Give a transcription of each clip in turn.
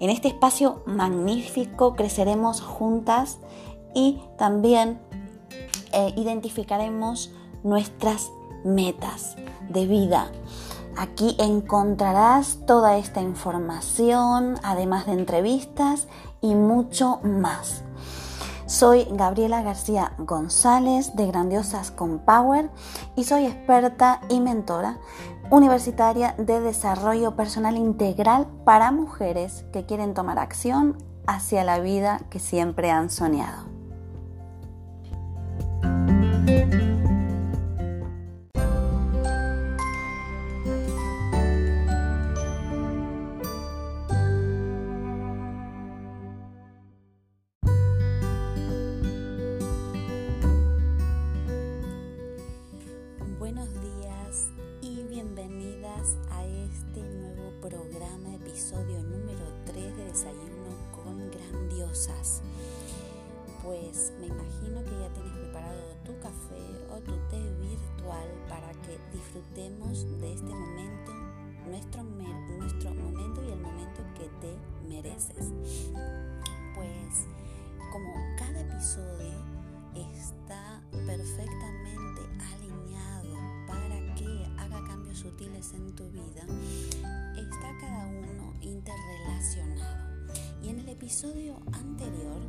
En este espacio magnífico creceremos juntas y también eh, identificaremos nuestras metas de vida. Aquí encontrarás toda esta información, además de entrevistas y mucho más. Soy Gabriela García González de Grandiosas con Power y soy experta y mentora universitaria de desarrollo personal integral para mujeres que quieren tomar acción hacia la vida que siempre han soñado. Pues me imagino que ya tienes preparado tu café o tu té virtual para que disfrutemos de este momento, nuestro, nuestro momento y el momento que te mereces. Pues como cada episodio está perfectamente alineado para que haga cambios sutiles en tu vida, está cada uno interrelacionado. Y en el episodio anterior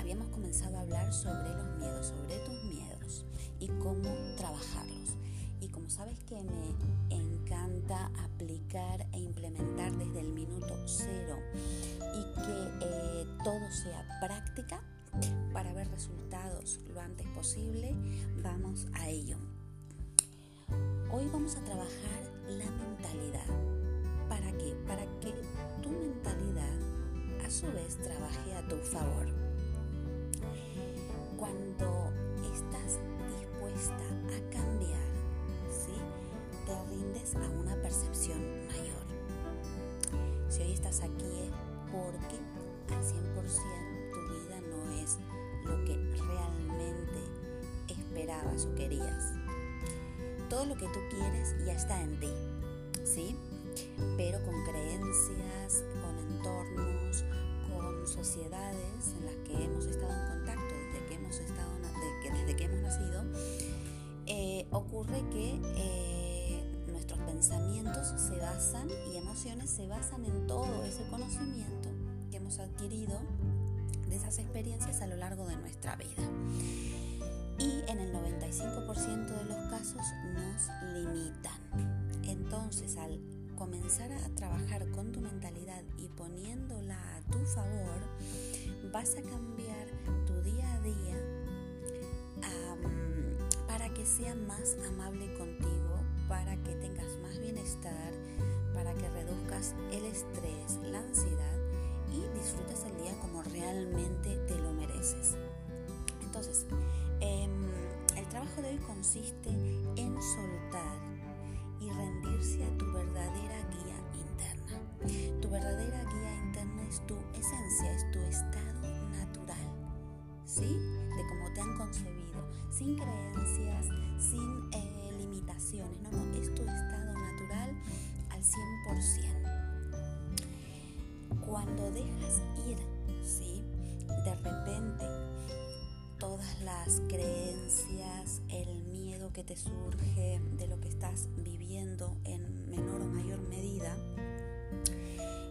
habíamos comenzado a hablar sobre los miedos, sobre tus miedos y cómo trabajarlos. Y como sabes que me encanta aplicar e implementar desde el minuto cero y que eh, todo sea práctica para ver resultados lo antes posible, vamos a ello. Hoy vamos a trabajar la mentalidad. ¿Para qué? Para que tu mentalidad a su vez trabaje a tu favor cuando estás dispuesta a cambiar, ¿sí? te rindes a una percepción mayor. Si hoy estás aquí es porque al 100% tu vida no es lo que realmente esperabas o querías. Todo lo que tú quieres ya está en ti, ¿sí? Pero con creencias, con entornos, con sociedades en las que hemos estado en contacto estado, desde que hemos nacido, eh, ocurre que eh, nuestros pensamientos se basan y emociones se basan en todo ese conocimiento que hemos adquirido de esas experiencias a lo largo de nuestra vida. Y en el 95% de los casos nos limitan. Entonces, al comenzar a trabajar con tu mentalidad y poniéndola a tu favor, vas a cambiar tu día a día para que sea más amable contigo, para que tengas más bienestar, para que reduzcas el estrés, la ansiedad y disfrutes el día como realmente te lo mereces. Entonces, em, el trabajo de hoy consiste en soltar y rendirse a tu verdadera guía interna. Tu verdadera guía interna es tu esencia, es tu estado natural, ¿sí? De cómo te han concebido, sin creencias, sin eh, limitaciones. No, no, es tu estado natural al 100%. Cuando dejas ir, ¿sí? De repente, todas las creencias, el miedo que te surge de lo que estás viviendo en menor o mayor medida,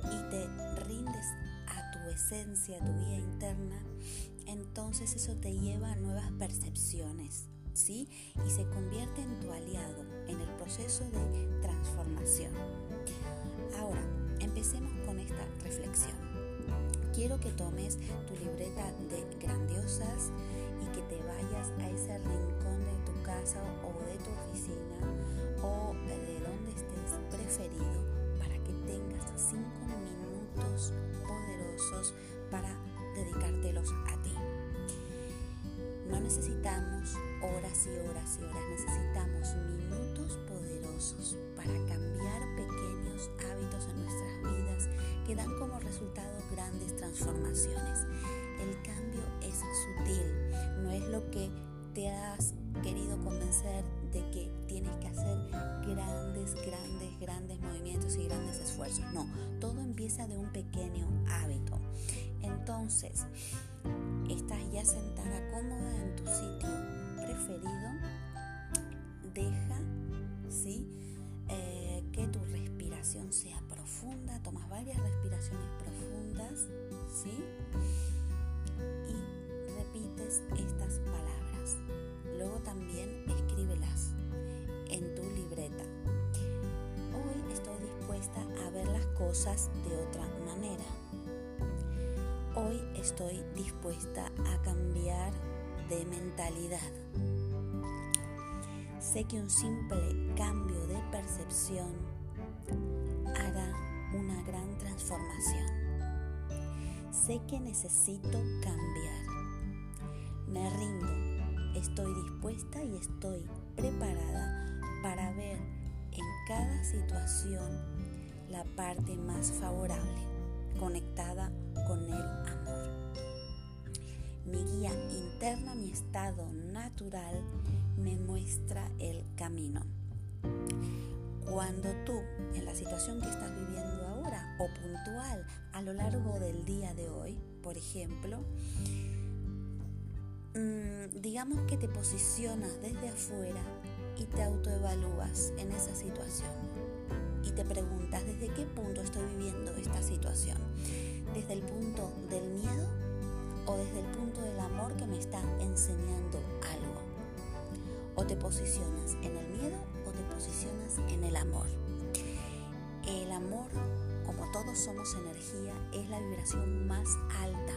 y te rindes a tu esencia, a tu vida interna, entonces eso te lleva a nuevas percepciones, ¿sí? Y se convierte en tu aliado en el proceso de transformación. Ahora, empecemos con esta reflexión. Quiero que tomes tu libreta de grandiosas vayas a ese rincón de tu casa o de tu oficina o de donde estés preferido para que tengas cinco minutos poderosos para dedicártelos a ti. No necesitamos horas y horas y horas, necesitamos minutos poderosos para cambiar pequeños hábitos en nuestras vidas que dan como resultado grandes transformaciones. El cambio es sutil, no es lo que te has querido convencer de que tienes que hacer grandes, grandes, grandes movimientos y grandes esfuerzos. No, todo empieza de un pequeño hábito. Entonces, estás ya sentada cómoda en tu sitio preferido, deja, ¿sí? Eh, que tu respiración sea profunda, tomas varias respiraciones profundas, ¿sí? De otra manera Hoy estoy dispuesta a cambiar de mentalidad. Sé que un simple cambio de percepción hará una gran transformación. Sé que necesito cambiar. Me rindo. Estoy dispuesta y estoy preparada para ver en cada situación la parte más favorable, conectada con el amor. Mi guía interna, mi estado natural, me muestra el camino. Cuando tú, en la situación que estás viviendo ahora o puntual a lo largo del día de hoy, por ejemplo, mm, digamos que te posicionas desde afuera y te autoevalúas en esa situación y te preguntas desde qué punto estoy viviendo esta situación desde el punto del miedo o desde el punto del amor que me está enseñando algo. O te posicionas en el miedo o te posicionas en el amor. El amor, como todos somos energía, es la vibración más alta.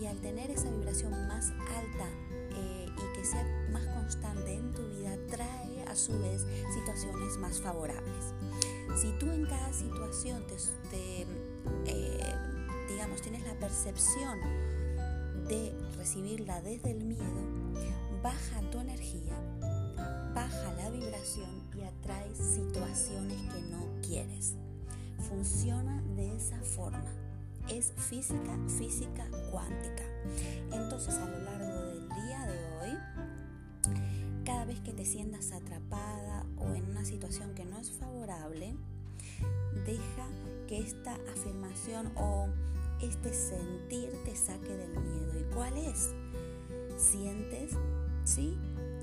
Y al tener esa vibración más alta eh, y que sea más constante en tu vida, trae a su vez situaciones más favorables. Si tú en cada situación te, eh, tienes la percepción de recibirla desde el miedo, baja tu energía, baja la vibración y atraes situaciones que no quieres. Funciona de esa forma. Es física, física cuántica. Entonces a lo largo del día de hoy, cada vez que te sientas atrapada o en una situación que no es favorable, deja que esta afirmación o este sentir te saque del miedo. ¿Y cuál es? Sientes, ¿sí?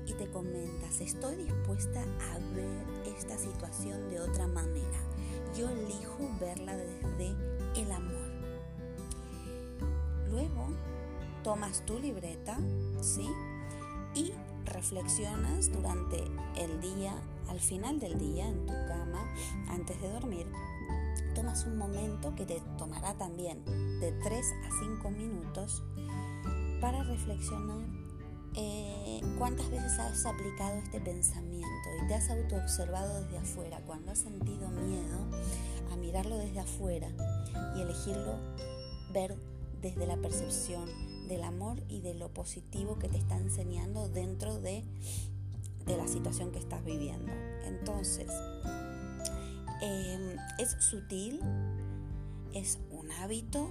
Y te comentas, estoy dispuesta a ver esta situación de otra manera. Yo elijo verla desde el amor. Luego tomas tu libreta, ¿sí? Y reflexionas durante el día, al final del día, en tu cama, antes de dormir, tomas un momento que te tomará también de 3 a 5 minutos para reflexionar eh, cuántas veces has aplicado este pensamiento y te has autoobservado desde afuera, cuando has sentido miedo a mirarlo desde afuera y elegirlo ver desde la percepción del amor y de lo positivo que te está enseñando dentro de, la situación que estás viviendo. Entonces, Em, es sutil, es un hábito,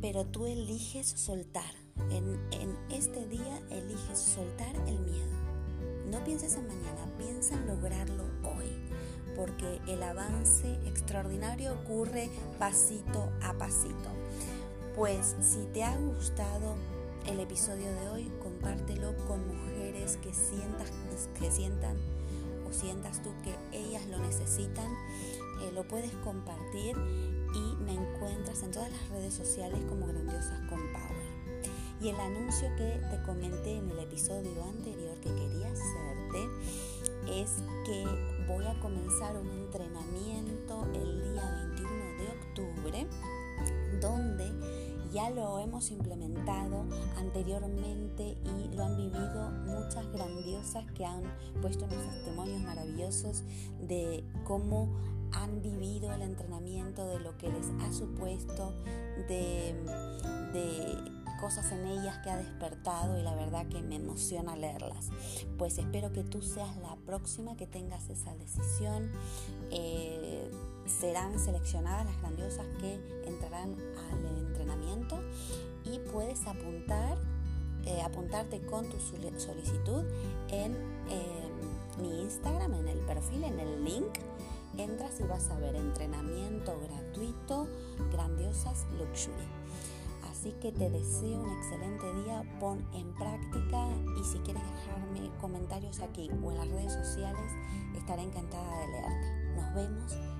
pero tú eliges soltar. En, en este día eliges soltar el miedo. No pienses en mañana, piensa en lograrlo hoy, porque el avance extraordinario ocurre pasito a pasito. Pues si te ha gustado el episodio de hoy, compártelo con mujeres que, sientas, que sientan sientas tú que ellas lo necesitan, eh, lo puedes compartir y me encuentras en todas las redes sociales como Grandiosas con Power. Y el anuncio que te comenté en el episodio anterior que quería hacerte es que voy a comenzar un entrenamiento el día 21 de octubre donde ya lo hemos implementado anteriormente y lo han vivido muchas grandiosas que han puesto unos testimonios maravillosos de cómo han vivido el entrenamiento, de lo que les ha supuesto, de, cosas en ellas que ha despertado y la verdad que me emociona leerlas. Pues espero que tú seas la próxima que tengas esa decisión. Eh, serán seleccionadas las grandiosas que entrarán al entrenamiento y puedes apuntar, eh, apuntarte con tu solicitud en em, mi Instagram, en el perfil, en el link. Entras y vas a ver entrenamiento gratuito, grandiosas luxury. Así que te deseo un excelente día, pon en práctica y si quieres dejarme comentarios aquí o en las redes sociales, estaré encantada de leerte. Nos vemos